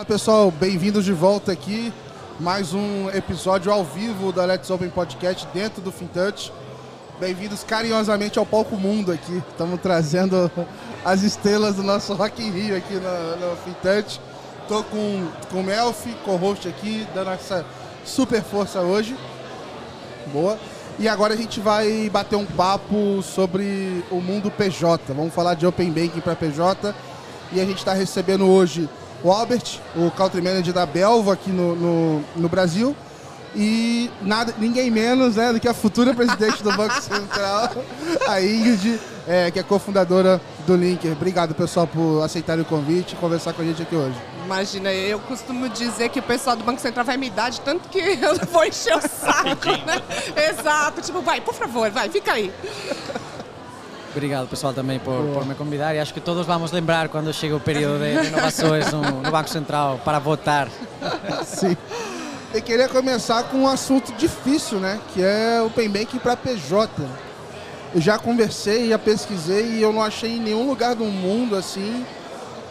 Fala pessoal, bem-vindos de volta aqui. Mais um episódio ao vivo da Let's Open Podcast dentro do FinTouch. Bem-vindos carinhosamente ao palco mundo aqui. Estamos trazendo as estrelas do nosso Rock in Rio aqui no, no FinTouch. Tô com, com o Melf, co-host aqui, dando essa super força hoje. Boa. E agora a gente vai bater um papo sobre o mundo PJ. Vamos falar de Open Banking para PJ. E a gente está recebendo hoje o Albert, o Country Manager da Belva aqui no, no, no Brasil. E nada, ninguém menos né, do que a futura presidente do Banco Central, a Ingrid, é, que é cofundadora do Linker. Obrigado, pessoal, por aceitarem o convite e conversar com a gente aqui hoje. Imagina, eu costumo dizer que o pessoal do Banco Central vai me dar de tanto que eu vou encher o saco, né? Exato, tipo, vai, por favor, vai, fica aí. Obrigado, pessoal, também por, por, me convidar. E acho que todos vamos lembrar quando chega o período de renovações no, no Banco Central para votar. Sim. Eu queria começar com um assunto difícil, né? Que é o Open Banking para PJ. Eu já conversei, já pesquisei e eu não achei em nenhum lugar do mundo assim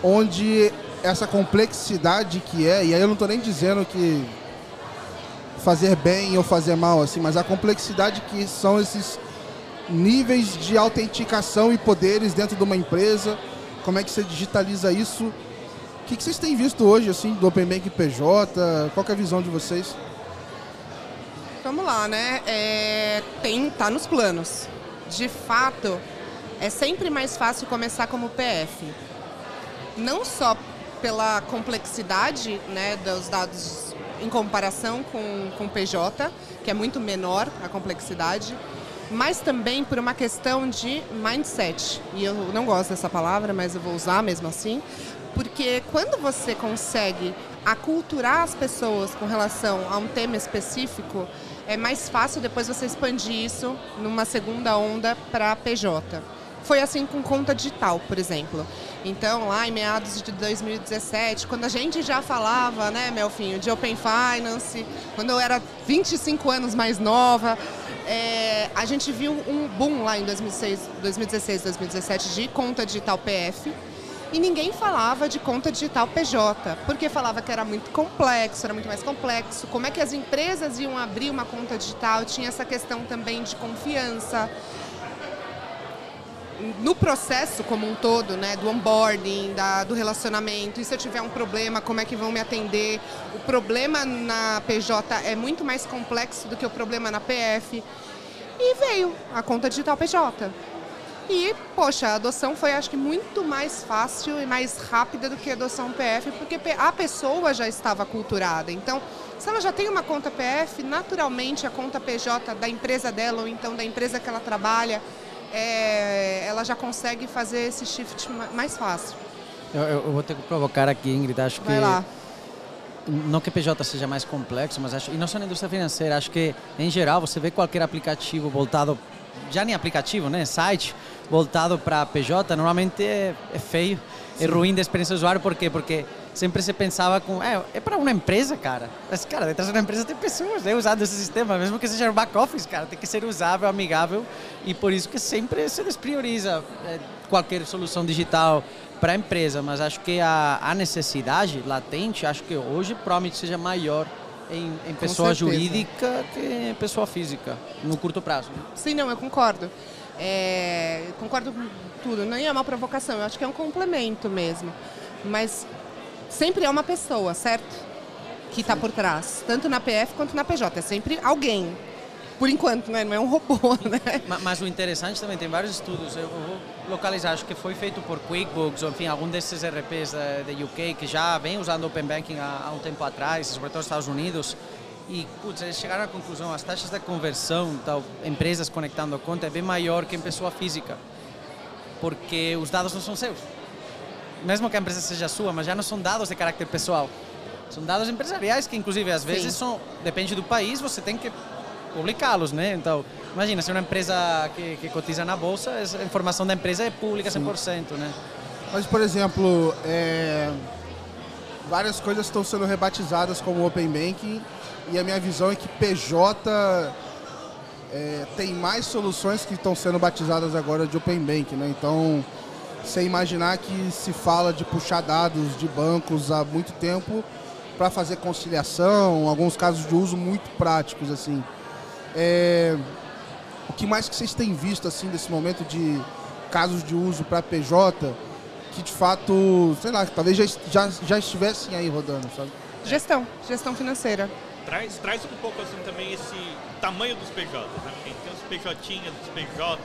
onde essa complexidade que é, e aí eu não estou nem dizendo que fazer bem ou fazer mal, assim, mas a complexidade que são esses níveis de autenticação e poderes dentro de uma empresa, como é que você digitaliza isso? O que, vocês têm visto hoje, assim, do Open Bank PJ? Qual é a visão de vocês? Vamos lá, né? É, tem, tá nos planos. De fato, é sempre mais fácil começar como PF. Não só pela complexidade né, dos dados em comparação com, com PJ, que é muito menor a complexidade, mas também por uma questão de mindset. E eu não gosto dessa palavra, mas eu vou usar mesmo assim, porque quando você consegue aculturar as pessoas com relação a um tema específico, é mais fácil depois você expandir isso numa segunda onda para PJ. Foi assim com conta digital, por exemplo. Então, lá em meados de 2017, quando a gente já falava, né, Melfinho, de Open Finance, quando eu era 25 anos mais nova, é, a gente viu um boom lá em 2006, 2016, 2017 de conta digital PF e ninguém falava de conta digital PJ, porque falava que era muito complexo, era muito mais complexo. Como é que as empresas iam abrir uma conta digital? Tinha essa questão também de confiança no processo como um todo, né, do onboarding, da, do relacionamento, e se eu tiver um problema, como é que vão me atender? O problema na PJ é muito mais complexo do que o problema na PF. E veio a conta digital PJ. E, poxa, a adoção foi, acho que, muito mais fácil e mais rápida do que a adoção PF, porque a pessoa já estava culturada. Então, se ela já tem uma conta PF, naturalmente a conta PJ da empresa dela ou então da empresa que ela trabalha é, ela já consegue fazer esse shift mais fácil. Eu, eu, vou ter que provocar aqui, Ingrid, acho Vai que... Lá. Não que PJ seja mais complexo, mas acho, e não só na indústria financeira, acho que em geral você vê qualquer aplicativo voltado, já nem aplicativo, né, site, voltado para PJ, normalmente é, é feio, Sim. é ruim da experiência do usuário, por quê? Porque sempre se pensava com, é, é para uma empresa, cara. Mas, cara, detrás de uma empresa tem pessoas né, usando esse sistema, mesmo que seja um back-office, cara, tem que ser usável, amigável, e por isso que sempre se desprioriza é, qualquer solução digital para a empresa, mas acho que a, a necessidade latente, acho que hoje provavelmente seja maior em, em pessoa jurídica que em pessoa física, no curto prazo. Sim, não, eu concordo. É, concordo com tudo, nem é uma provocação, eu acho que é um complemento mesmo. Mas sempre é uma pessoa, certo? Que está por trás, tanto na PF quanto na PJ. É sempre alguém. Por enquanto, né? não é um robô, né? Mas, mas o interessante também, tem vários estudos, eu vou localizar, acho que foi feito por QuickBooks, ou enfim, algum desses RPs da, da UK, que já vem usando Open Banking há, há um tempo atrás, sobretudo nos Estados Unidos, e putz, eles chegaram à conclusão, as taxas de conversão, tal, empresas conectando a conta, é bem maior que em pessoa física, porque os dados não são seus mesmo que a empresa seja sua, mas já não são dados de caráter pessoal. São dados empresariais que, inclusive, às vezes Sim. são, depende do país, você tem que publicá-los, né? Então, imagina, se uma empresa que, que cotiza na bolsa, a informação da empresa é pública 100%, Sim. né? Mas, por exemplo, é... várias coisas estão sendo rebatizadas como Open Banking e a minha visão é que PJ é, tem mais soluções que estão sendo batizadas agora de Open Banking, né? Então, sem imaginar que se fala de puxar dados de bancos há muito tempo para fazer conciliação, alguns casos de uso muito práticos assim. É, o que mais que vocês têm visto assim desse momento de casos de uso para PJ que de fato, sei lá, talvez já, já, já estivessem aí rodando, sabe? Gestão, gestão financeira. Traz, traz um pouco assim também esse tamanho dos PJs, né? Tem os PJ, os PJs,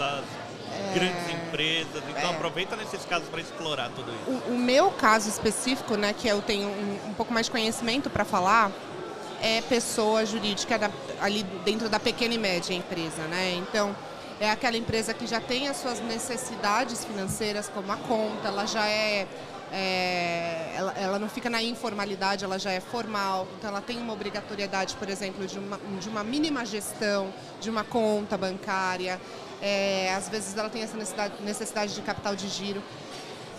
as é... grandes empresas, então é... aproveita nesses casos para explorar tudo isso. O, o, meu caso específico, né, que eu tenho um, um pouco mais de conhecimento para falar, é pessoa jurídica da, ali dentro da pequena e média empresa, né? Então, é aquela empresa que já tem as suas necessidades financeiras, como a conta, ela já é, é ela, ela, não fica na informalidade, ela já é formal, então ela tem uma obrigatoriedade, por exemplo, de uma, de uma mínima gestão de uma conta bancária, é, às vezes ela tem essa necessidade, necessidade de capital de giro.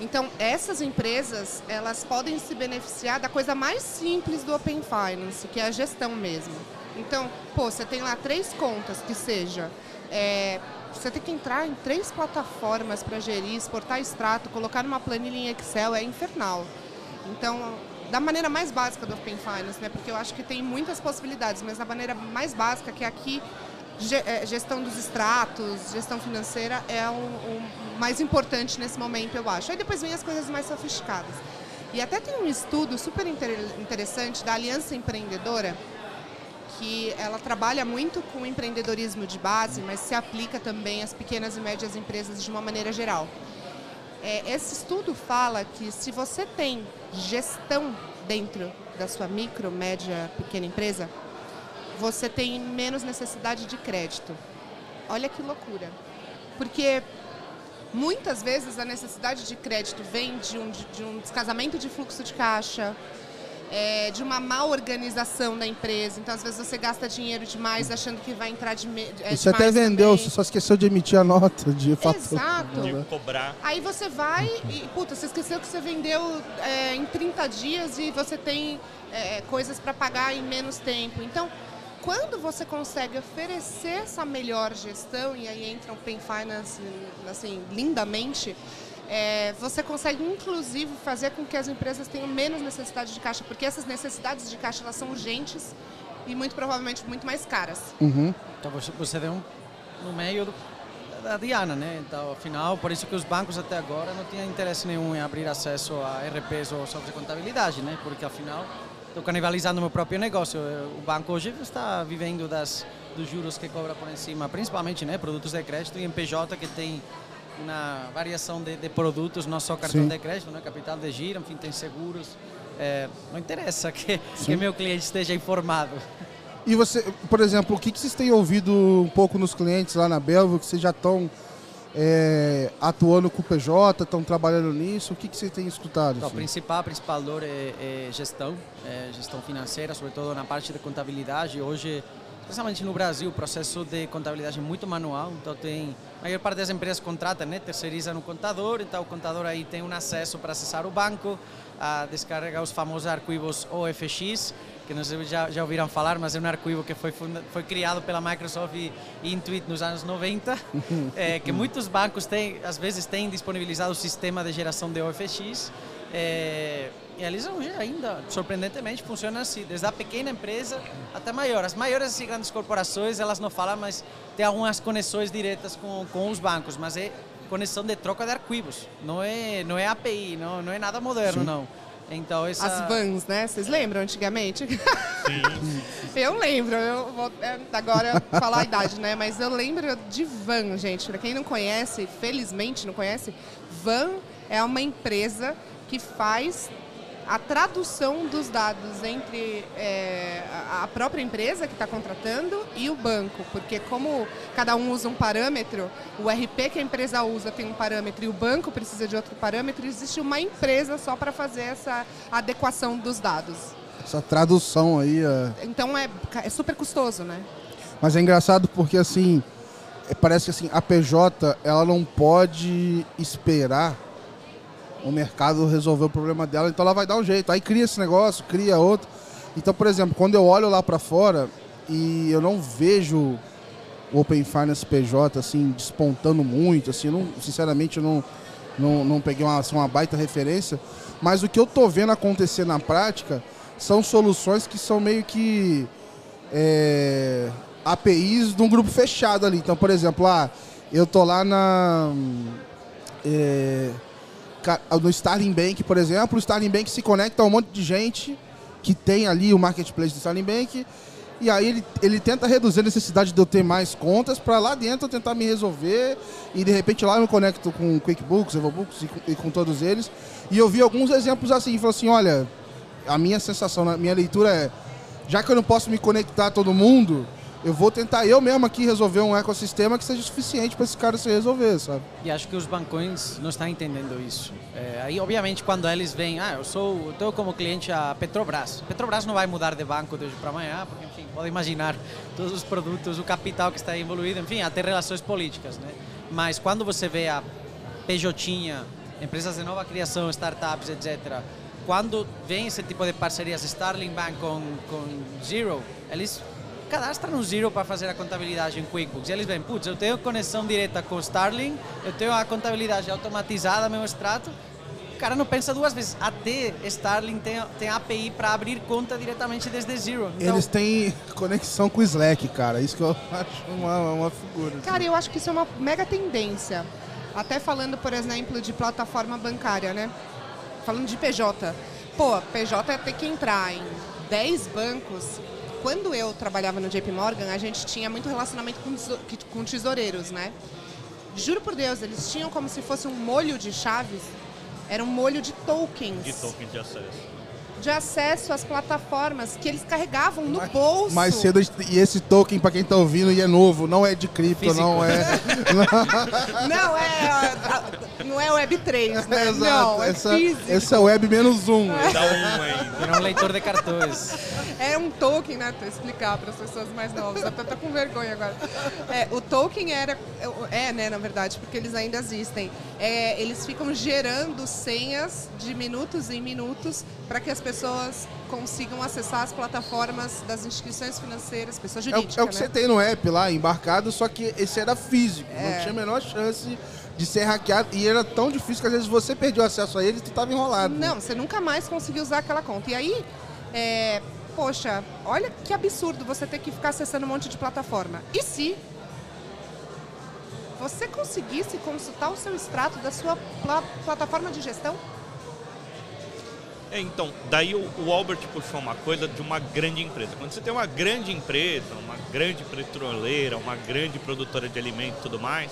Então, essas empresas, elas podem se beneficiar da coisa mais simples do Open Finance, que é a gestão mesmo. Então, pô, você tem lá três contas que seja é, você tem que entrar em três plataformas para gerir, exportar extrato, colocar numa planilha em Excel, é infernal. Então, da maneira mais básica do Open Finance, né? Porque eu acho que tem muitas possibilidades, mas da maneira mais básica, que é aqui é, gestão dos extratos, gestão financeira é o, o, mais importante nesse momento, eu acho. Aí depois vem as coisas mais sofisticadas. E até tem um estudo super interessante da Aliança Empreendedora, que ela trabalha muito com empreendedorismo de base, mas se aplica também às pequenas e médias empresas de uma maneira geral. É, esse estudo fala que se você tem gestão dentro da sua micro, média, pequena empresa, você tem menos necessidade de crédito. Olha que loucura. Porque muitas vezes a necessidade de crédito vem de um, de um descasamento de fluxo de caixa, é, de uma má organização da empresa. Então, às vezes, você gasta dinheiro demais achando que vai entrar de, é, Você até vendeu, também. você só esqueceu de emitir a nota de fatura. Exato. De cobrar. Aí você vai e, puta, você esqueceu que você vendeu é, em 30 dias e você tem é, coisas para pagar em menos tempo. Então, quando você consegue oferecer essa melhor gestão, e aí entra o Pen Finance assim, lindamente, é, você consegue inclusive fazer com que as empresas tenham menos necessidade de caixa, porque essas necessidades de caixa elas são urgentes e muito provavelmente muito mais caras. Uhum. Então você, você deu um, no meio do, da Diana, né? Então, afinal, por isso que os bancos até agora não tinham interesse nenhum em abrir acesso a RPs ou software de contabilidade, né? Porque afinal estou canibalizando meu próprio negócio. O banco hoje está vivendo das dos juros que cobra por cima, principalmente, né? Produtos de crédito e em PJ que tem uma variação de, de produtos, não só cartão Sim. de crédito, né? capital de giro, enfim, tem seguros. É, não interessa que, que meu cliente esteja informado. E você, por exemplo, o que, que vocês têm ouvido um pouco nos clientes lá na Belvo, que vocês já estão é, atuando com o PJ, estão trabalhando nisso? O que, que você tem escutado? Então, o principal, principal dor é, é gestão, é gestão financeira, sobretudo na parte de contabilidade. Hoje especialmente no Brasil, o processo de contabilidade é muito manual, então tem a maior parte das empresas contratam, né, terceiriza no contador, então o contador aí tem um acesso para acessar o banco, a descarregar os famosos arquivos OFX, que se já, já ouviram falar, mas é um arquivo que foi, foi criado pela Microsoft e Intuit nos anos 90, é, que muitos bancos têm, às vezes têm disponibilizado o sistema de geração de OFX, é, e eles ainda, surpreendentemente, funcionam assim, desde a pequena empresa até maior. As maiores e grandes corporações, elas não falam, mas tem algumas conexões diretas com, com os bancos, mas é conexão de troca de arquivos, não é, não é API, não, não é nada moderno, Sim. não. Então, essa... As vans, né? Vocês lembram antigamente? Sim. eu lembro, eu vou é, agora falar a idade, né? Mas eu lembro de van, gente. Para quem não conhece, felizmente não conhece, van é uma empresa que faz a tradução dos dados entre é, a própria empresa que está contratando e o banco, porque como cada um usa um parâmetro, o RP que a empresa usa tem um parâmetro e o banco precisa de outro parâmetro, existe uma empresa só para fazer essa adequação dos dados. Essa tradução aí. É... Então é, é super custoso, né? Mas é engraçado porque assim, é, parece que assim, a PJ ela não pode esperar o mercado resolver o problema dela, então ela vai dar um jeito. Aí cria esse negócio, cria outro. Então, por exemplo, quando eu olho lá para fora e eu não vejo o Open Finance PJ assim despontando muito, assim, não, sinceramente eu não não, não peguei uma, assim, uma baita referência, mas o que eu tô vendo acontecer na prática são soluções que são meio que é, APIs de um grupo fechado ali. Então, por exemplo, ah, eu tô lá na é, no Starling Bank, por exemplo, o Starling Bank se conecta a um monte de gente que tem ali o marketplace do Starling Bank e aí ele, ele tenta reduzir a necessidade de eu ter mais contas para lá dentro eu tentar me resolver. E de repente lá eu me conecto com QuickBooks, EvoBooks e com, e com todos eles. E eu vi alguns exemplos assim, falou assim, olha, a minha sensação, a minha leitura é, já que eu não posso me conectar a todo mundo, eu vou tentar eu mesmo aqui resolver um ecossistema que seja suficiente para esse cara se resolver, sabe? E acho que os bancões não estão entendendo isso. É, aí, obviamente, quando eles vêm, ah, eu sou, estou como cliente a Petrobras. Petrobras não vai mudar de banco de hoje para amanhã, porque, enfim, pode imaginar todos os produtos, o capital que está envolvido, enfim, até relações políticas, né? Mas quando você vê a Pejotinha, empresas de nova criação, startups, etc., quando vem esse tipo de parcerias, Starling Bank com, com Zero, eles cadastra no Zero para fazer a contabilidade em QuickBooks. E eles veem, putz, eu tenho conexão direta com o Starling, eu tenho a contabilidade automatizada, meu extrato. O cara não pensa duas vezes. Até Starling tem, tem API para abrir conta diretamente desde Zero. Então, eles têm conexão com o Slack, cara. Isso que eu acho uma, uma figura. Cara, assim. eu acho que isso é uma mega tendência. Até falando, por exemplo, de plataforma bancária, né? Falando de PJ. Pô, PJ é ter que entrar em 10 bancos quando eu trabalhava no JP Morgan, a gente tinha muito relacionamento com, tesoureiros, né? Juro por Deus, eles tinham como se fosse um molho de chaves, era um molho de tokens. De tokens de acesso de acesso às plataformas que eles carregavam no bolso. Mais cedo, e esse token, para quem está ouvindo e é novo, não é de cripto, Físico. não é. não é. Não é Web3, né? É, exato. Não, é essa, físico. Esse é Web menos um. Dá um aí. Era um leitor de cartões. É um token, né? Pra explicar para as pessoas mais novas. Até tô com vergonha agora. É, o token era. É, né, na verdade, porque eles ainda existem. É, eles ficam gerando senhas de minutos em minutos para que as pessoas consigam acessar as plataformas das instituições financeiras, pessoas jurídicas. É, o, é o que né? você tem no app lá, embarcado, só que esse era físico. É. Não tinha a menor chance de ser hackeado. E era tão difícil que às vezes você perdeu acesso a ele e tu estava enrolado. Não, você nunca mais conseguiu usar aquela conta. E aí, é, poxa, olha que absurdo você ter que ficar acessando um monte de plataforma. E se você conseguisse consultar o seu extrato da sua pl plataforma de gestão? É, então, daí o, o, Albert puxou uma coisa de uma grande empresa. Quando você tem uma grande empresa, uma grande petroleira, uma grande produtora de alimentos e tudo mais,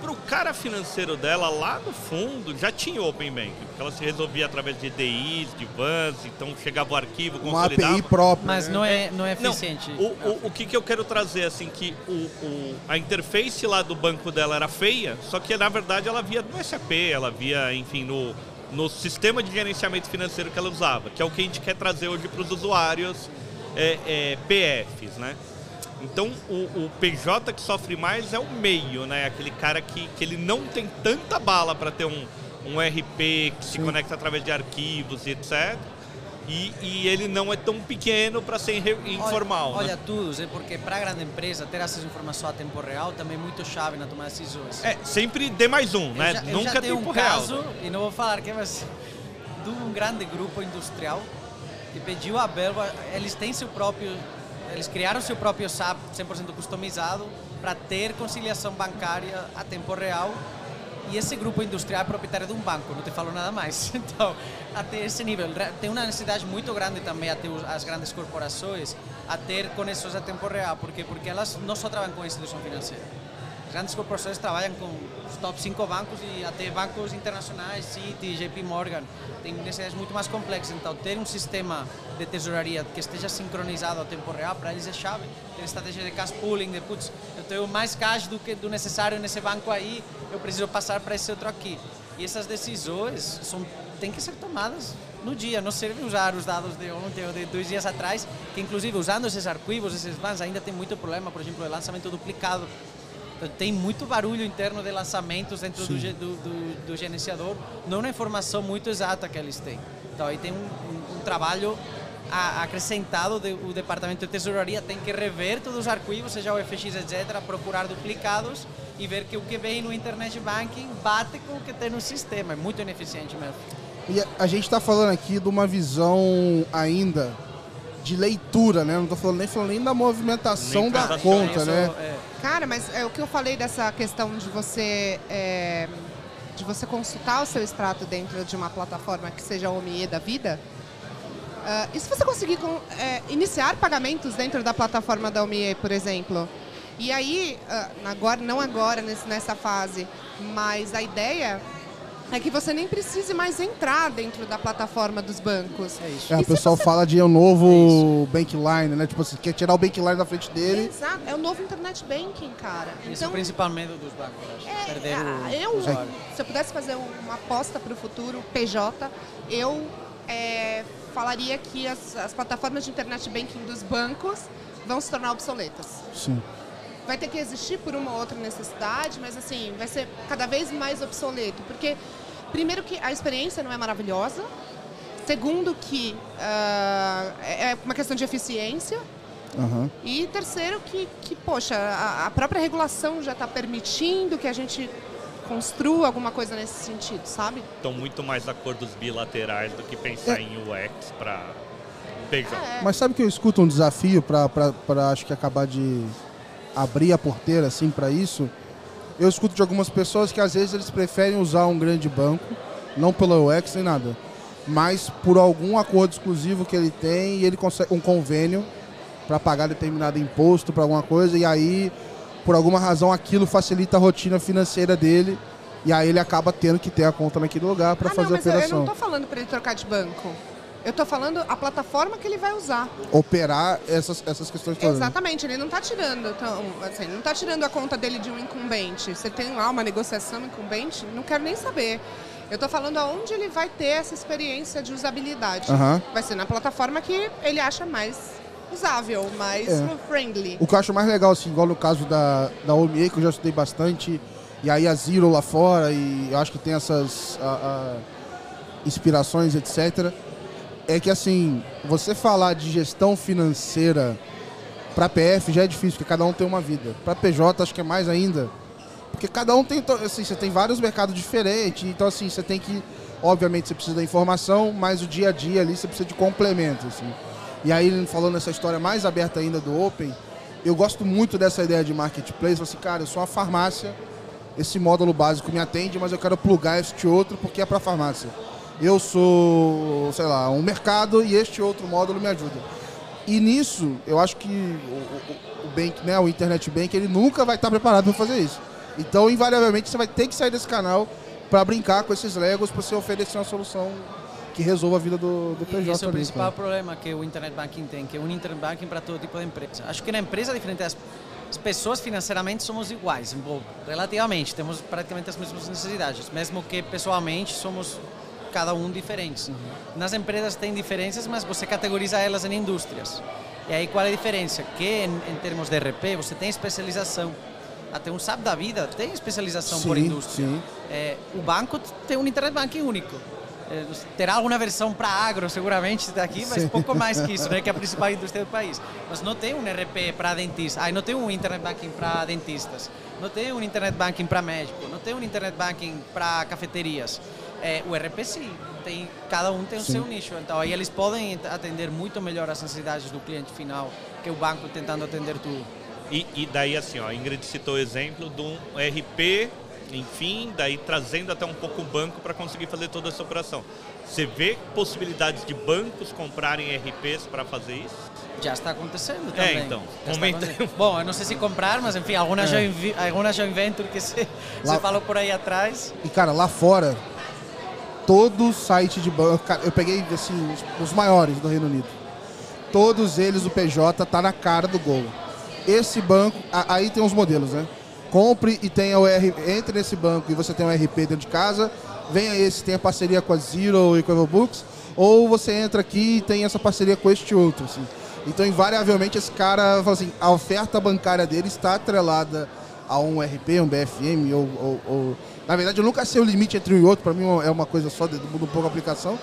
para o cara financeiro dela, lá no fundo, já tinha o Open Bank, porque ela se resolvia através de DIs, de vans, então chegava o arquivo, uma API própria. Mas né? não é, não é eficiente. Não, o, o, o, que, que eu quero trazer, assim, que o, o, a interface lá do banco dela era feia, só que na verdade ela via no SAP, ela via, enfim, no no sistema de gerenciamento financeiro que ela usava, que é o que a gente quer trazer hoje para os usuários é, é, PFs, né? Então o, o, PJ que sofre mais é o meio, né? Aquele cara que, que ele não tem tanta bala para ter um, um RP que se conecta através de arquivos e etc. E, e, ele não é tão pequeno para ser informal. Olha, né? olha tudo, é porque para a grande empresa ter acesso à informação a tempo real também é muito chave na tomada de decisões. É, sempre D mais um, né? Já, Nunca já tempo um real. caso, e não vou falar que mas de um grande grupo industrial que pediu a Belva, eles têm seu próprio, eles criaram seu próprio SAP 100% customizado para ter conciliação bancária a tempo real e esse grupo industrial é proprietário de um banco, não te falo nada mais. Então, até esse nível, tem uma necessidade muito grande também até as grandes corporações a ter conexões a tempo real, porque porque elas não só trabalham com instituição financeira. Grandes corporações trabalham com os top 5 bancos e até bancos internacionais, Citi, JP Morgan, tem necessidades muito mais complexas. Então, ter um sistema de tesouraria que esteja sincronizado a tempo real, para eles é chave. Ter estratégia de cash pooling, de putz, eu tenho mais cash do que do necessário nesse banco aí, eu preciso passar para esse outro aqui. E essas decisões são, têm que ser tomadas no dia, não serve usar os dados de ontem ou de dois dias atrás, que inclusive usando esses arquivos, esses bans, ainda tem muito problema, por exemplo, de lançamento duplicado então, tem muito barulho interno de lançamentos dentro do, do, do, do, gerenciador, não é informação muito exata que eles têm. Então aí tem um, um, um trabalho a, acrescentado, de, o departamento de tesouraria tem que rever todos os arquivos, seja o FX, etc., procurar duplicados e ver que o que vem no internet banking bate com o que tem no sistema. É muito ineficiente mesmo. E a, a gente está falando aqui de uma visão ainda de leitura, né? Não estou falando nem falando nem da movimentação Nem da conta, né? é, Cara, mas é o que eu falei dessa questão de você é, de você consultar o seu extrato dentro de uma plataforma que seja a OMIE da vida. ah, e se você conseguir com- é, iniciar pagamentos dentro da plataforma da OMIE, por exemplo? E aí, ah, agora, não agora nesse- nessa fase, mas a ideia é que você nem precise mais entrar dentro da plataforma dos bancos. é isso. É, o pessoal você- fala de um novo Bankline, né? Tipo, você quer tirar o Bankline da frente dele. Exato, é o novo internet banking, cara. Esse é o principal medo dos bancos, eu acho. Perder Ah, o eu, usuário. se eu pudesse fazer uma aposta para o futuro, PJ, eu é, falaria que as, as plataformas de internet banking dos bancos vão se tornar obsoletas. Sim. Vai ter que existir por uma ou outra necessidade, mas assim, vai ser cada vez mais obsoleto. Porque, primeiro que a experiência não é maravilhosa, segundo que ah, é é uma questão de eficiência, Aham. e terceiro, que, que poxa, a, a própria regulação já está permitindo que a gente construa alguma coisa nesse sentido, sabe? Estão muito mais acordos bilaterais do que pensar em UX para pegar. É. Mas sabe que eu escuto um desafio para acho que acabar de abrir a porteira assim para isso? Eu escuto de algumas pessoas que às vezes eles preferem usar um grande banco, não pela UX nem nada, mas por algum acordo exclusivo que ele tem e ele consegue um convênio para pagar determinado imposto para alguma coisa e aí por alguma razão aquilo facilita a rotina financeira dele e aí ele acaba tendo que ter a conta naquele lugar para ah, fazer não, a mas eu- eu operação. não tô falando para ele trocar de banco. Eu tô falando a plataforma que ele vai usar. Operar essas, essas questões todas. né? Exatamente, ele não está tirando, então, assim, não tá tirando a conta dele de um incumbente. Você tem lá uma negociação incumbente, não quero nem saber. Eu estou falando aonde ele vai ter essa experiência de usabilidade. Aham. Vai ser na plataforma que ele acha mais usável, mais É. friendly. O que eu acho mais legal, assim, igual no caso da, da OMA, que eu já estudei bastante, e aí a Zero lá fora, e eu acho que tem essas a- a inspirações, etc., é que, assim, você falar de gestão financeira para PF já é difícil, porque cada um tem uma vida. Para PJ, acho que é mais ainda, porque cada um tem, assim, você tem vários mercados diferentes, então, assim, você tem que, obviamente, você precisa da informação, mas o dia a dia ali você precisa de complemento, assim. E aí, falando essa história mais aberta ainda do Open, eu gosto muito dessa ideia de marketplace. Assim, cara, eu sou uma farmácia, esse módulo básico me atende, mas eu quero plugar este outro porque é para farmácia. Eu sou, sei lá, um mercado e este outro módulo me ajuda. E nisso, eu acho que o, o, o bank, né, o internet bank, ele nunca vai estar preparado para fazer isso. Então, invariavelmente, você vai ter que sair desse canal para brincar com esses legos, para você oferecer uma solução que resolva a vida do, do PJ. Esse é o ali, principal cara. problema que o internet banking tem, que é um internet banking para todo tipo de empresa. Acho que na empresa diferente as, as pessoas financeiramente somos iguais, relativamente, temos praticamente as mesmas necessidades, mesmo que pessoalmente somos cada um diferentes. Nas empresas tem diferenças, mas você categoriza elas em indústrias. E aí qual é a diferença? Que em, em termos de RP você tem especialização. Até um SAP da vida tem especialização por Sim, indústria. sim. É, o banco tem um internet banking único. É, terá alguma versão para agro, seguramente, daqui, mas Sim. pouco mais que isso, né? Que é a principal indústria do país. Mas não tem um RP para dentistas. Ah, não tem um internet banking para dentistas. Não tem um internet banking para médico. Não tem um internet banking para cafeterias. É, o RP sim. Tem, cada um tem o Sim. seu nicho. Então aí eles podem atender muito melhor as necessidades do cliente final que o banco tentando atender tudo. E, e daí assim, ó, a Ingrid citou o exemplo de um RP, enfim, daí trazendo até um pouco o banco para conseguir fazer toda essa operação. Você vê possibilidades de bancos comprarem RPs para fazer isso? Já está acontecendo É, também. então, comenta aí. acontecendo. Bom, eu não sei se comprar, mas enfim, alguma, É. joint, alguma joint venture que você, Lá- você falou por aí atrás. E, cara, lá fora, todo site de banco. Eu peguei, assim, os, maiores do Reino Unido. Todos eles, o PJ, tá na cara do gol. Esse banco, aí tem os modelos, né? Compre e tenha o R, entre nesse banco e você tem um RP dentro de casa. Venha esse, tem a parceria com a Zero e com a Books. Ou você entra aqui e tem essa parceria com este outro, assim. Então, invariavelmente, esse cara fala assim, a oferta bancária dele está atrelada a um RP, um BFM, ou, ou- ou- Na verdade, eu nunca sei o limite entre um e outro, para mim é uma coisa só, muda um pouco a aplicação.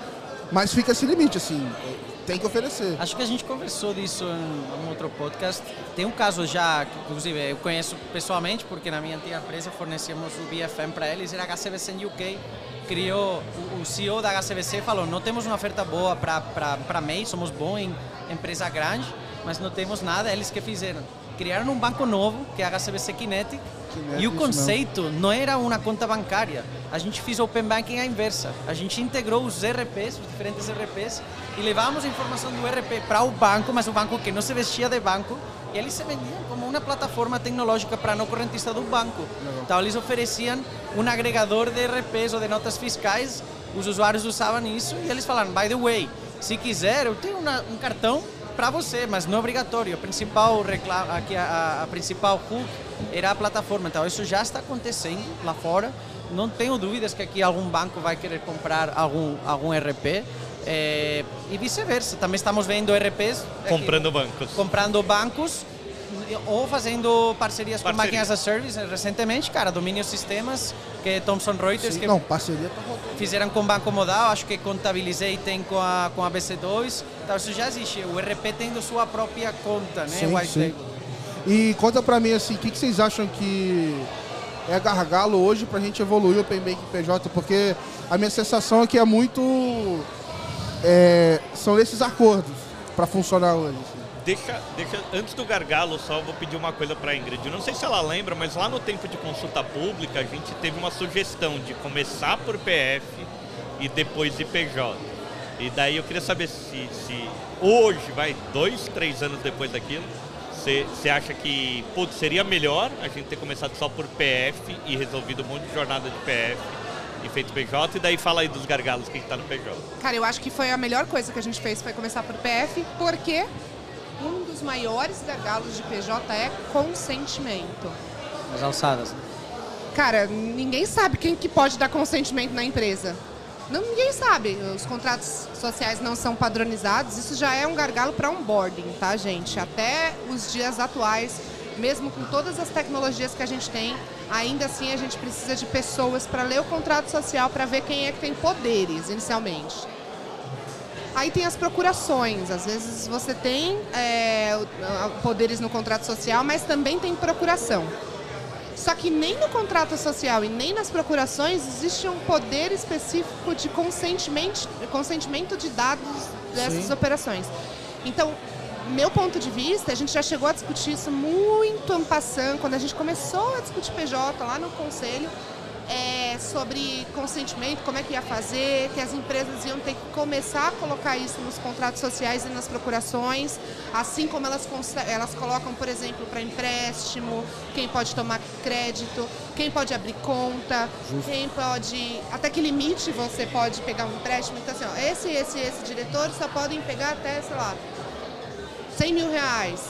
Mas fica esse limite, assim. tem que oferecer. Acho que a gente conversou disso em um outro podcast. Tem um caso já, que inclusive eu conheço pessoalmente, porque na minha antiga empresa fornecíamos o BFM para eles, era HCBC em UK. Criou, o, o CEO da HCBC falou: não temos uma oferta boa para MEI, somos bons em empresa grande, mas não temos nada. Eles que fizeram? Criaram um banco novo, que é a HCBC Kinetic, Kinetic, e o conceito não era uma conta bancária. A gente fez Open Banking à inversa. A gente integrou os RPs, os diferentes RPs, e levamos a informação do RP para o banco, mas o banco que não se vestia de banco, e eles se vendiam como uma plataforma tecnológica para não correntista do banco. Então eles ofereciam um agregador de RPs ou de notas fiscais, os usuários usavam isso e eles falaram, by the way, se quiser, eu tenho uma, um cartão para você, mas não é obrigatório. A principal aqui a, a principal hook era a plataforma. Então isso já está acontecendo lá fora. Não tenho dúvidas que aqui algum banco vai querer comprar algum algum RP. É, e vice-versa. Também estamos vendo RPs aqui, Comprando bancos. comprando bancos ou fazendo parcerias com Parceria. máquinas as a service recentemente, cara, Domínio Sistemas, que é Thomson Reuters, Sim, que Não, parceria tá fizeram com o Banco Modal, acho que Contabilizei tem com a, com a BC2, então isso já existe, o RP tendo sua própria conta, né, Sim, White sim. E conta pra mim assim, o que, que vocês acham que é gargalo hoje pra gente evoluir o Open Bank PJ? Porque a minha sensação é que é muito. é, são esses acordos pra funcionar hoje. Deixa, deixa, antes do gargalo, só vou pedir uma coisa para Ingrid. Não sei se ela lembra, mas lá no tempo de consulta pública, a gente teve uma sugestão de começar por PF e depois IPJ. E daí eu queria saber se, se hoje, vai, dois, três anos depois daquilo, você acha que putz, seria melhor a gente ter começado só por PF e resolvido um monte de jornada de PF e feito PJ? E daí fala aí dos gargalos que está no PJ. Cara, eu acho que foi a melhor coisa que a gente fez foi começar por PF, porque um dos maiores gargalos de PJ é consentimento. As alçadas. Cara, ninguém sabe quem que pode dar consentimento na empresa. Não, ninguém sabe. Os contratos sociais não são padronizados. Isso já é um gargalo para onboarding, tá, gente? Até os dias atuais, mesmo com todas as tecnologias que a gente tem, ainda assim a gente precisa de pessoas para ler o contrato social para ver quem é que tem poderes inicialmente. Aí tem as procurações. Às vezes você tem é, poderes no contrato social, mas também tem procuração. Só que nem no contrato social e nem nas procurações existe um poder específico de consentimento, consentimento de dados dessas Sim. operações. Então, meu ponto de vista, a gente já chegou a discutir isso muito en passant, quando a gente começou a discutir PJ lá no conselho, sobre consentimento, como é que ia fazer, que as empresas iam ter que começar a colocar isso nos contratos sociais e nas procurações, assim como elas, elas colocam, por exemplo, para empréstimo, quem pode tomar crédito, quem pode abrir conta, quem pode. Até que limite você pode pegar um empréstimo. Então, assim, ó, esse, esse, esse diretor só podem pegar até, sei lá, 100 mil reais.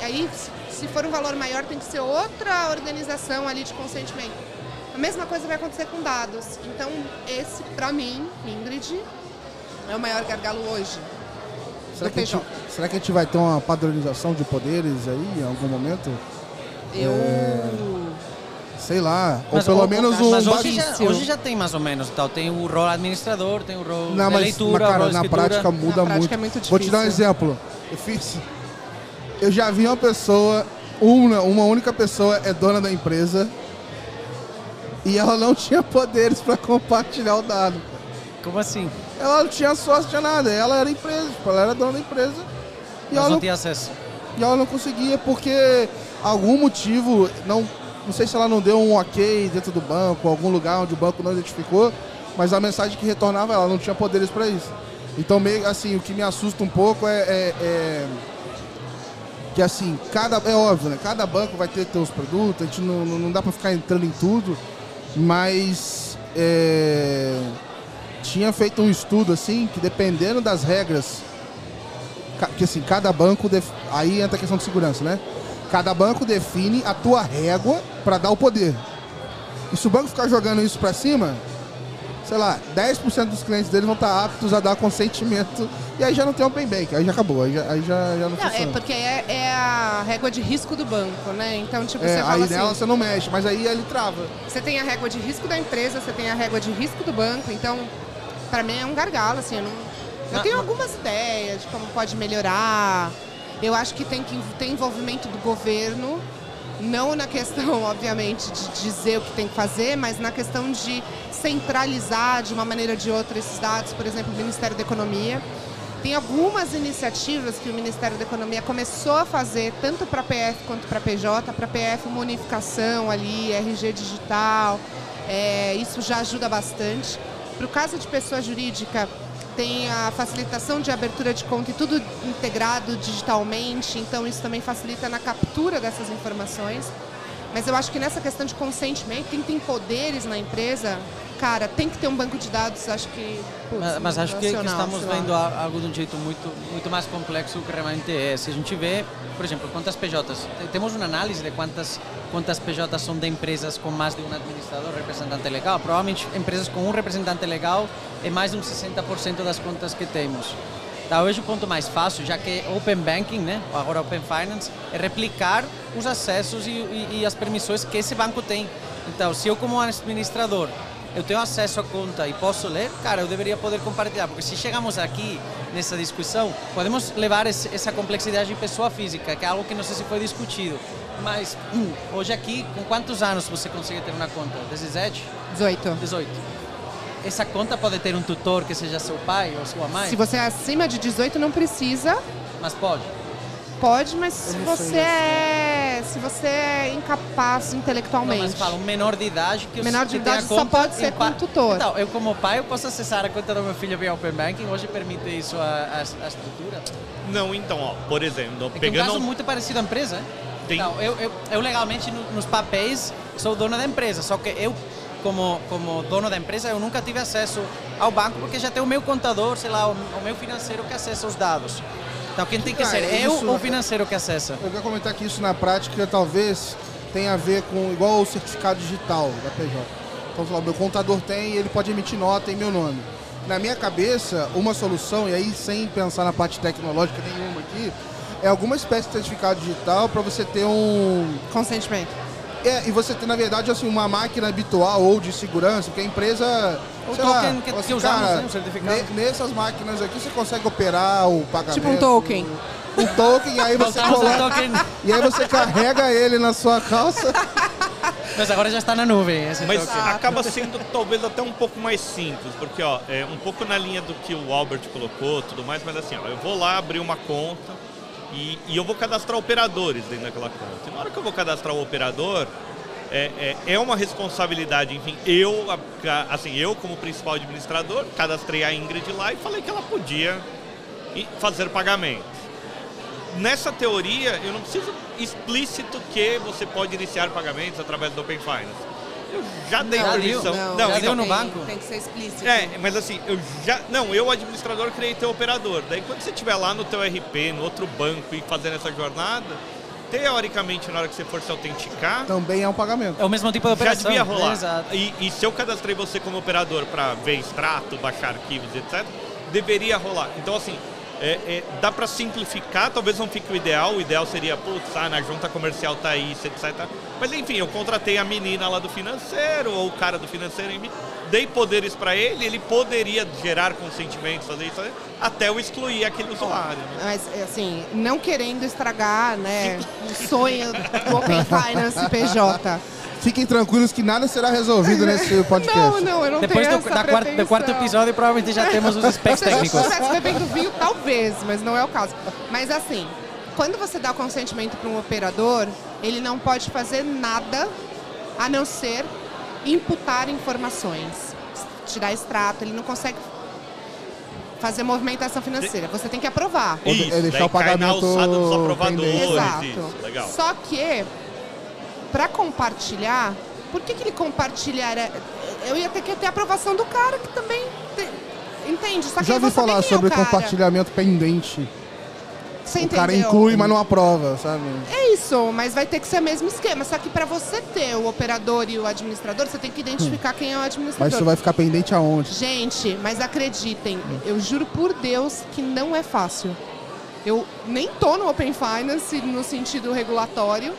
E aí, se for um valor maior, tem que ser outra organização ali de consentimento. A mesma coisa vai acontecer com dados. Então, esse, pra mim, Ingrid, é o maior gargalo hoje. Será que, a gente, será que a gente vai ter uma padronização de poderes aí em algum momento? Eu. Sei lá. Ou Mas pelo o- menos mas um. hoje, base- já, hoje já tem mais ou menos. Então, tem o rol administrador, tem o rol Não, de mas, leitura, mas cara, na prática muda Na prática muito. é muito Vou te dar um exemplo. Eu fiz. Eu já vi uma pessoa, uma, uma única pessoa é dona da empresa e ela não tinha poderes para compartilhar o dado. Como assim? Ela não tinha sócio, tinha nada. Ela era empresa, tipo, ela era dona da empresa. E Mas ela não tinha acesso. e ela não conseguia porque algum motivo, não, não sei se ela não deu um ok dentro do banco, algum lugar onde o banco não identificou, mas a mensagem que retornava ela não tinha poderes para isso. Então meio assim, o que me assusta um pouco é, é- é que assim, cada é óbvio, né? Cada banco vai ter seus produtos, a gente não, não não dá para ficar entrando em tudo, mas é, tinha feito um estudo assim que dependendo das regras que assim, cada banco def- aí entra a questão de segurança, né? Cada banco define a tua régua para dar o poder. E se o banco ficar jogando isso para cima, sei lá, 10% dos clientes dele vão estar aptos a dar consentimento e aí já não tem open bank, aí já acabou, aí já, aí já, já não, Não, é funciona. porque é, é a régua de risco do banco, né? Então, tipo, É, você aí fala assim, nela você não mexe, mas aí ele trava. você tem a régua de risco da empresa, você tem a régua de risco do banco, então, pra mim é um gargalo, assim, eu não, Eu tenho algumas ideias de como pode melhorar. Eu acho que tem que ter envolvimento do governo, não na questão, obviamente, de dizer o que tem que fazer, mas na questão de centralizar de uma maneira ou de outra esses dados, por exemplo, o Ministério da Economia. Tem algumas iniciativas que o Ministério da Economia começou a fazer, tanto para PF quanto para PJ. Para PF, uma unificação ali, RG digital, é, isso já ajuda bastante. Para o caso de pessoa jurídica, tem a facilitação de abertura de conta e tudo integrado digitalmente, então isso também facilita na captura dessas informações. Mas eu acho que nessa questão de consentimento, quem tem poderes na empresa, cara, tem que ter um banco de dados, acho que. Putz, mas, mas acho que, que estamos vendo algo de um jeito muito, muito mais complexo do que realmente é. Se a gente vê, por exemplo, quantas PJs, te- temos uma análise de quantas, quantas PJs são de empresas com mais de um administrador, representante legal. Provavelmente empresas com um representante legal é mais de um 60% das contas que temos. Talvez o ponto mais fácil, já que Open Banking, né, agora Open Finance, é replicar os acessos e, e- e as permissões que esse banco tem. Então, se eu como administrador eu tenho acesso à conta e posso ler, cara, eu deveria poder compartilhar, porque se chegamos aqui nessa discussão, podemos levar esse, essa complexidade em pessoa física, que é algo que não sei se foi discutido. Mas hum, hoje aqui, com quantos anos você consegue ter uma conta? 17? 18. 18. Essa conta pode ter um tutor que seja seu pai ou sua mãe, Se você é acima de 18, não precisa. mas pode. Pode, mas se não você é. Se você é incapaz Não, intelectualmente. mas fala, um menor de idade que Menor de idade só pode ser com tutor. Então, eu como pai, eu posso acessar a conta do meu filho via Open Banking, hoje permite isso a, a, a estrutura. Não, então, ó, por exemplo, É é um pegando caso um- muito parecido à empresa, hein? Tem- Então, eu, eu, eu legalmente no- nos papéis sou dono da empresa, só que eu como, como dono da empresa eu nunca tive acesso ao banco porque já tem o meu contador, sei lá, o, o meu financeiro que acessa os dados. Então quem tem que Ah, ser é eu isso- ou o financeiro que acessa? Eu quero comentar que isso na prática talvez tenha a ver com igual o certificado digital da PJ. Então, lá, o meu contador tem e ele pode emitir nota em meu nome. Na minha cabeça, uma solução, e aí sem pensar na parte tecnológica nenhuma aqui, é alguma espécie de certificado digital para você ter um. Consentimento. É, e você ter, na verdade, assim, uma máquina habitual ou de segurança, porque a empresa. O sei token lá, que- que usamos, cara, certificado. ne- nessas máquinas aqui você consegue operar o pagamento. Tipo um token. Um token, e aí você coloca. E aí você carrega ele na sua calça. mas agora já está na nuvem. Esse Mas token. acaba sendo talvez até um pouco mais simples, porque ó, é um pouco na linha do que o Albert colocou, tudo mais, mas assim, ó, eu vou lá abrir uma conta e, e eu vou cadastrar operadores dentro daquela conta. E na hora que eu vou cadastrar o operador, é, é, é uma responsabilidade, enfim, eu, assim, eu como principal administrador, cadastrei a Ingrid lá e falei que ela podia fazer pagamento. Nessa teoria, eu não preciso explícito que você pode iniciar pagamentos através do Open Finance. Eu já dei Já permissão. deu? Não, Já então- deu no tem, banco? Tem que ser explícito. é, mas assim, eu já. Não, eu, administrador, criei teu operador. Daí quando você estiver lá no teu RP, no outro banco e fazendo essa jornada, teoricamente, na hora que você for se autenticar, Também é um pagamento. É o mesmo tipo de já operação. devia rolar. Exato. E, e se eu cadastrei você como operador para ver extrato, baixar arquivos, etc., deveria rolar. Então, assim, é, é, dá para simplificar, talvez não fique o ideal. O ideal seria, putz, ah, na junta comercial tá isso, etc. Mas enfim, eu contratei a menina lá do financeiro, ou o cara do financeiro em mim, dei poderes para ele, ele poderia gerar consentimentos, fazer isso, até eu excluir aquele usuário. né? Mas, assim, não querendo estragar, né, o sonho do Open Finance PJ. Fiquem tranquilos que nada será resolvido nesse podcast. Não, não, eu não Depois tenho do, essa da quarta, do quarto episódio, provavelmente já temos os specs Se a gente técnicos. estivesse bebendo vinho, talvez, mas não é o caso. Mas assim, quando você dá o consentimento para um operador, ele não pode fazer nada a não ser imputar informações, tirar extrato, ele não consegue fazer movimentação financeira. Você tem que aprovar. Isso, é deixar daí o cai na pagamento alçada dos aprovadores. Exato. Isso, legal. Só que, para compartilhar, por que, que ele compartilharia? Eu ia ter que ter a aprovação do cara que também. te- Entende? Só que Já ouvi falar é sobre cara. compartilhamento pendente. Você o entendeu? cara inclui, mas não aprova, sabe? É isso, mas vai ter que ser o mesmo esquema. Só que para você ter o operador e o administrador, você tem que identificar quem é o Mas administrador. isso vai ficar pendente aonde? Gente, mas acreditem, eu juro por Deus que não é fácil. Eu nem tô no Open Finance no sentido regulatório.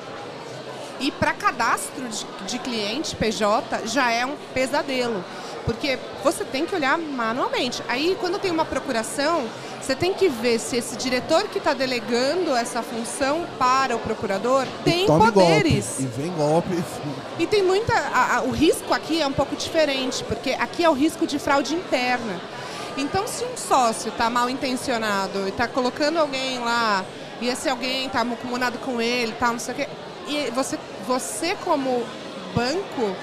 E para cadastro de, de cliente PJ já é um pesadelo. Porque você tem que olhar manualmente. Aí, quando tem uma procuração, você tem que ver se esse diretor que está delegando essa função para o procurador tem poderes. Golpe. E vem golpe. E tem muita. a- a- o risco aqui é um pouco diferente, porque aqui é o risco de fraude interna. Então, se um sócio está mal intencionado e está colocando alguém lá, e esse alguém está comunado com ele, tal, não sei o quê, e você, você como banco,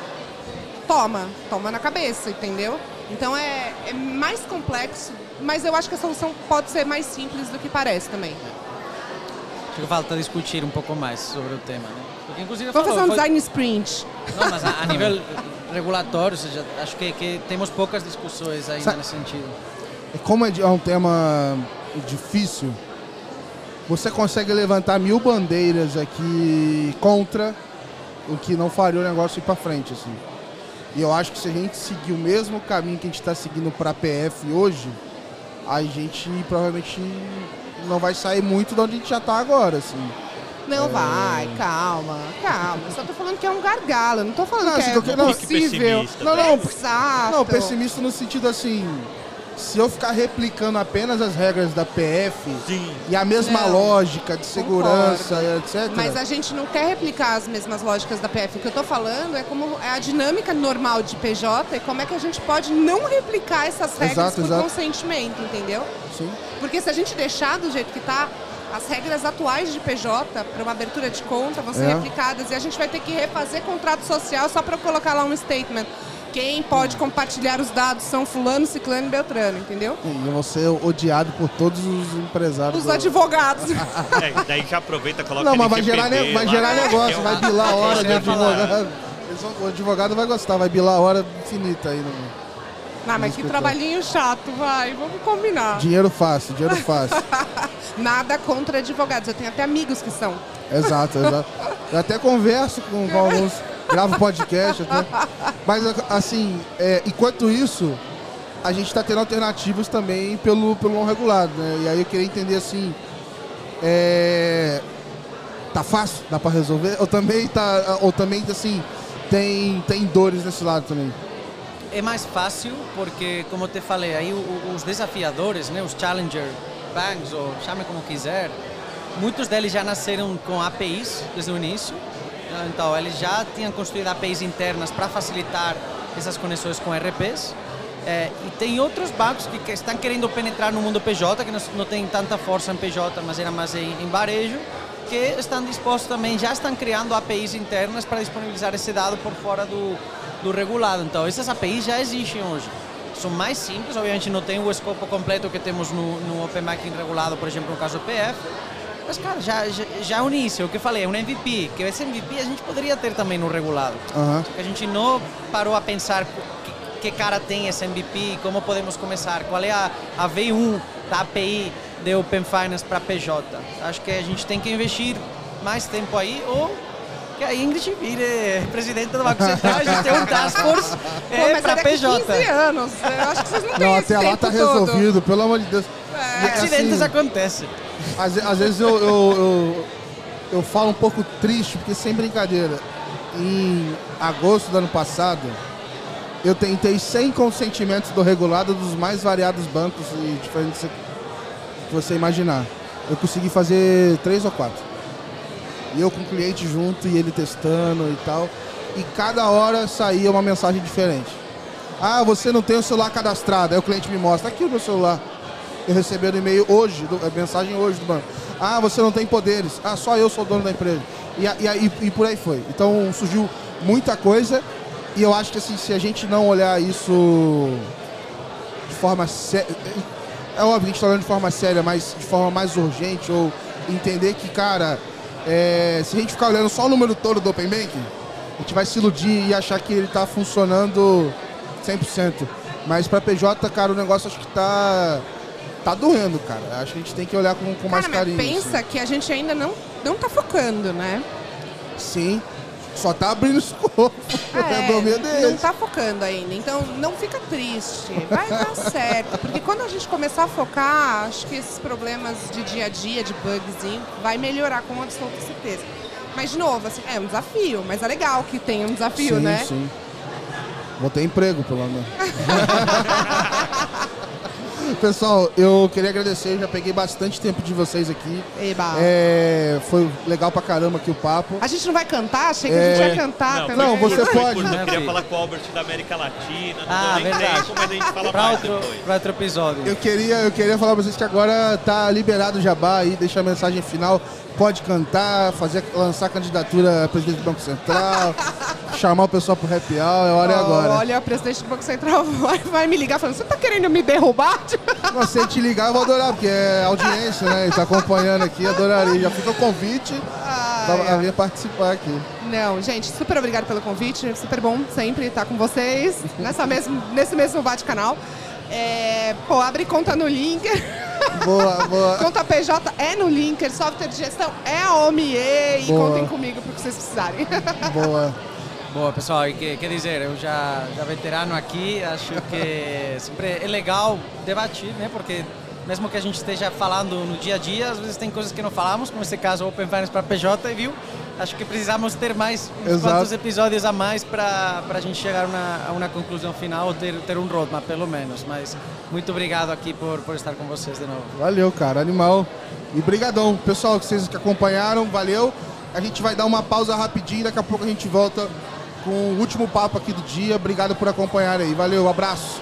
toma, toma na cabeça, entendeu? Então é, é mais complexo, mas eu acho que a solução pode ser mais simples do que parece também. Acho que falta discutir um pouco mais sobre o tema, né? Porque inclusive Vamos falou, fazer um foi- design sprint. Não, mas a, a nível regulatório, ou seja, acho que, que temos poucas discussões ainda Sa- nesse sentido. E Como é de- é um tema difícil, você consegue levantar mil bandeiras aqui contra o que não faria o negócio ir para frente, assim. E eu acho que se a gente seguir o mesmo caminho que a gente está seguindo para PF hoje, a gente provavelmente não vai sair muito de onde a gente já está agora, assim. Não vai, calma, calma. Eu só tô falando que é um gargalo, não tô falando Não, que assim, é que eu- não, pessimista. Não, não, Exato. Não, pessimista no sentido assim, se eu ficar replicando apenas as regras da PF Sim. e a mesma Não, lógica de segurança, etc. Mas a gente não quer replicar as mesmas lógicas da PF. O que eu tô falando é como é a dinâmica normal de PJ e como é que a gente pode não replicar essas regras Exato, por exato. consentimento, entendeu? Sim. Porque se a gente deixar do jeito que tá, as regras atuais de PJ para uma abertura de conta vão ser É. replicadas e a gente vai ter que refazer contrato social só para colocar lá um statement. Quem pode compartilhar os dados são fulano, ciclano e beltrano, entendeu? E eu vou ser odiado por todos os empresários. Os do- advogados. É, daí já aproveita, coloca Não, mas vai gerar, ne- vai gerar negócio, É vai bilar a hora de advogado. Vão- O advogado vai gostar, vai bilar a hora infinita aí. No... Não, mas que trabalhinho chato, vai, vamos combinar. Dinheiro fácil, dinheiro fácil. Nada contra advogados, eu tenho até amigos que são. exato, exato. Eu até converso com, com alguns, gravo podcast até. Mas assim, é, enquanto isso, a gente está tendo alternativas também pelo, pelo não regulado, né? E aí eu queria entender assim. É, tá fácil? Dá para resolver? Ou também tá. Ou também assim, tem, tem dores nesse lado também. É mais fácil porque, como te falei, aí os desafiadores, né, os challenger banks, ou chame como quiser, muitos deles já nasceram com APIs desde o início. Né, Então, eles já tinham construído APIs internas para facilitar essas conexões com RPs. É, e tem outros bancos que, que estão querendo penetrar no mundo PJ, que não, não tem tanta força em PJ, mas era mais em, em varejo, que estão dispostos também, já estão criando APIs internas para disponibilizar esse dado por fora do, do regulado. Então, essas APIs já existem hoje. São mais simples, obviamente não tem o escopo completo que temos no, no Open Banking regulado, por exemplo, no caso do PF. Mas, cara, já, já, já é o início, o que eu falei, é um MVP, que esse MVP a gente poderia ter também no regulado. Que a gente não parou a pensar que, que cara tem esse MVP, como podemos começar, qual é a, a V1 da API de Open Finance para PJ. Acho que a gente tem que investir mais tempo aí ou que a Ingrid vire presidente do Banco Central, a gente tem um task force é, para PJ. 15 anos. Eu acho que vocês não têm Não, esse até lá tá todo. resolvido, pelo amor de Deus. É. E, Acidentes assim, acontecem. Às, às vezes eu, eu, eu, eu falo um pouco triste, porque sem brincadeira, em agosto do ano passado, eu tentei sem consentimento do regulado dos mais variados bancos e diferentes que você imaginar. Eu consegui fazer três ou quatro. E eu com o cliente junto e ele testando e tal. E cada hora saía uma mensagem diferente. Ah, você não tem o celular cadastrado. Aí o cliente me mostra, aqui o meu celular. No e-mail hoje, do- a mensagem hoje do banco. Ah, você não tem poderes. Ah, só eu sou dono da empresa. E, e, e- e por aí foi. Então surgiu muita coisa. E eu acho que assim, se a gente não olhar isso de forma séria. É óbvio que a gente está olhando de forma séria, mas de forma mais urgente, ou entender que, cara, é, se a gente ficar olhando só o número todo do Open Banking, a gente vai se iludir e achar que ele está funcionando 100%. Mas para PJ, cara, o negócio acho que tá, tá doendo, cara. Acho que a gente tem que olhar com, com mais Cara, mas carinho. pensa que a gente ainda não, não tá focando, né? assim. Sim. Só tá abrindo escopo. Meu medo é não tá focando ainda. Então não fica triste. Vai dar certo. Porque quando a gente começar a focar, acho que esses problemas de dia a dia, de bugzinho, vai melhorar com absoluta certeza. Mas, de novo, assim, é um desafio, mas é legal que tenha um desafio, sim, né? sim. Vou ter emprego, pelo menos. Pessoal, eu queria agradecer, já peguei bastante tempo de vocês aqui. Eba. É, foi legal pra caramba aqui o papo. A gente não vai cantar? Achei que a gente É. ia cantar Não, também. Não, você pode, Eu queria falar com o Albert da América Latina, Ah, nem verdade. tempo, mas a gente fala Para mais outro, depois. pra outro episódio. Eu queria, eu queria falar pra vocês que agora tá liberado o jabá aí, deixar a mensagem final. Pode cantar, fazer, lançar candidatura a presidente do Banco Central, chamar o pessoal pro happy hour, é hora e agora. Olha, o presidente do Banco Central vai, vai me ligar falando, você tá querendo me derrubar? Se ele te ligar, eu vou adorar, porque é audiência, né? Ele tá acompanhando aqui, adoraria. Já fica o convite pra vir participar aqui. Não, gente, super obrigado pelo convite. Super bom sempre estar com vocês nessa mesmo, nesse mesmo bate-canal. É, pô, abre conta no Linker. Boa, boa. Conta PJ é no Linker, software de gestão é a OMIE e Boa. contem comigo pro que vocês precisarem. Boa. Boa, pessoal, e que, quer dizer, eu já, já veterano aqui, acho que sempre é legal debatir, né? Porque mesmo que a gente esteja falando no dia a dia, às vezes tem coisas que não falamos, como esse caso Open Finance para PJ, viu? Acho que precisamos ter mais uns quantos episódios a mais para a gente chegar a uma, a uma conclusão final ou ter, ter um roadmap, pelo menos. Mas muito obrigado aqui por, por estar com vocês de novo. Valeu, cara, animal. E brigadão, pessoal, que vocês que acompanharam, valeu. A gente vai dar uma pausa rapidinho, daqui a pouco a gente volta com o último papo aqui do dia. Obrigado por acompanhar aí. Valeu, abraço.